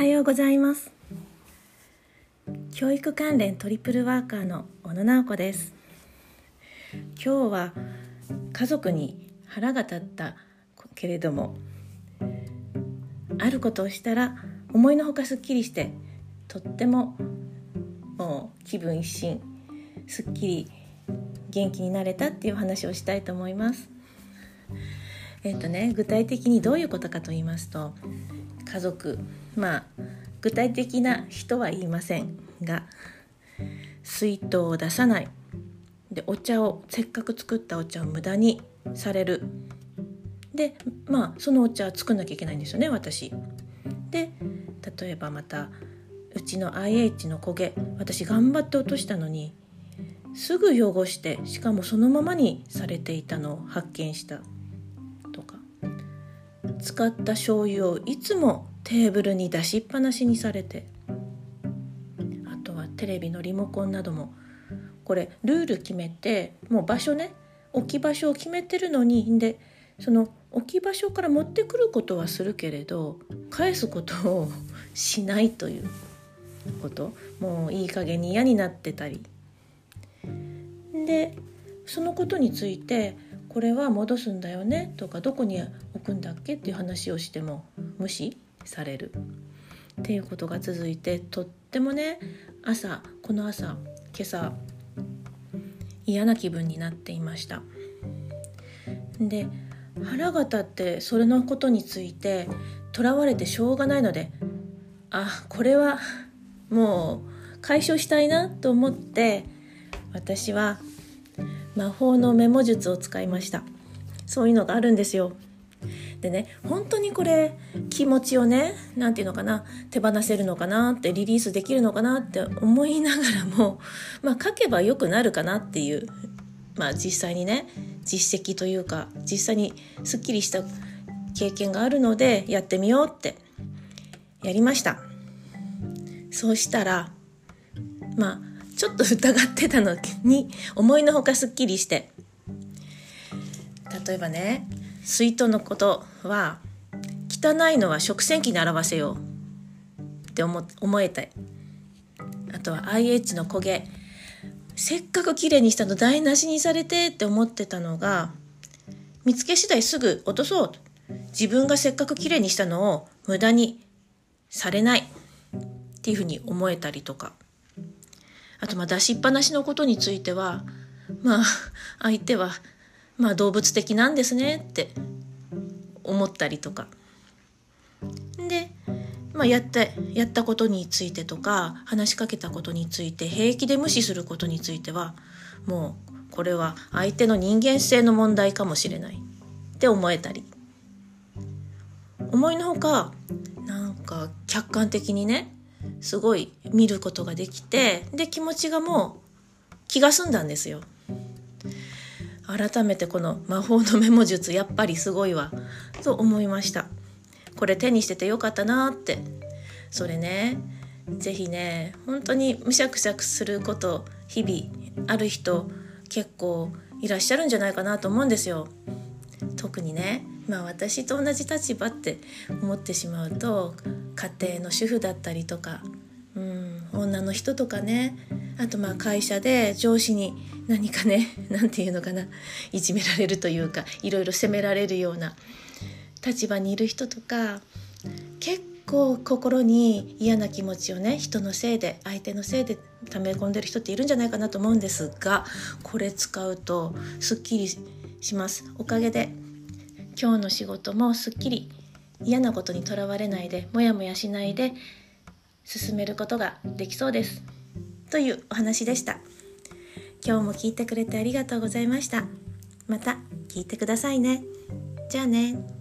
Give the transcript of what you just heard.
はようございます教育関連トリプルワーカーの小野直子です今日は家族に腹が立ったけれどもあることをしたら思いのほかすっきりしてとってももう気分一新すっきり元気になれたっていう話をしたいと思います。えっ、とね具体的にどういうことかと言いますと家族まあ具体的な人は言いませんが水筒を出さない。でお茶をせっかく作ったお茶を無駄にされる。でまあそのお茶作んなきゃいけないんですよね私。で例えばまたうちの IH の焦げ私頑張って落としたのにすぐ汚してしかもそのままにされていたのを発見した。とか。使った醤油をいつもテーブルに出しっぱなしにされて。あとはテレビのリモコンなども。これルール決めてもう場所ね置き場所を決めてるのにでその置き場所から持ってくることはするけれど返すことをしないということ。もういい加減に嫌になってたり。でそのことについてこれは戻すんだよねとかどこに置くんだっけっていう話をしても無視される。っていうことが続いてとってもね朝この朝今朝嫌な気分になっていました。で腹が立ってそれのことについてとらわれてしょうがないのであこれはもう解消したいなと思って私は魔法のメモ術を使いました。そういうのがあるんですよ。でね本当にこれ気持ちをね何て言うのかな手放せるのかなってリリースできるのかなって思いながらも まあ書けばよくなるかなっていうまあ実際にね実績というか実際にすっきりした経験があるのでやってみようってやりました。そうしたらまあちょっと疑ってたのに思いのほかすっきりして。例えばね水筒のことは汚いのは食洗機に表せよ。うって思思えたい。あとは IH の焦げ。せっかく綺麗にしたの台無しにされてって思ってたのが見つけ次第すぐ落とそう自分がせっかく綺麗にしたのを無駄にされない。っていうふうに思えたりとか。あとまあ出しっぱなしのことについてはまあ相手はまあ動物的なんですねって思ったりとか。で、まあ、やったやったことについてとか話しかけたことについて平気で無視することについてはもうこれは相手の人間性の問題かもしれない。って思えたり。思いのほかなんか客観的にねすごい見ることができてで気持ちがもう気が済んだんですよ。改めてこの魔法のメモ術やっぱりすごいわと思いました。これ手にしててよかったなって。それね是非ね本当にむしゃくしゃくすること日々ある人結構いらっしゃるんじゃないかなと思うんですよ。特にねまあ私と同じ立場って思ってしまうと家庭の主婦だったりとか、女の人とかね。あとまあ会社で上司に何かね 何て言うのかな。いじめられるというかいろいろ責められるような立場にいる人とか結構心に嫌な気持ちをね人のせいで相手のせいで溜め込んでる人っているんじゃないかなと思うんですがこれ使うとすっきりします。おかげで今日の仕事もすっきり嫌なことにとらわれないでモヤモヤしないで進めることができそうです。というお話でした。今日も聞いてくれてありがとうございました。また聞いてくださいね。じゃあね。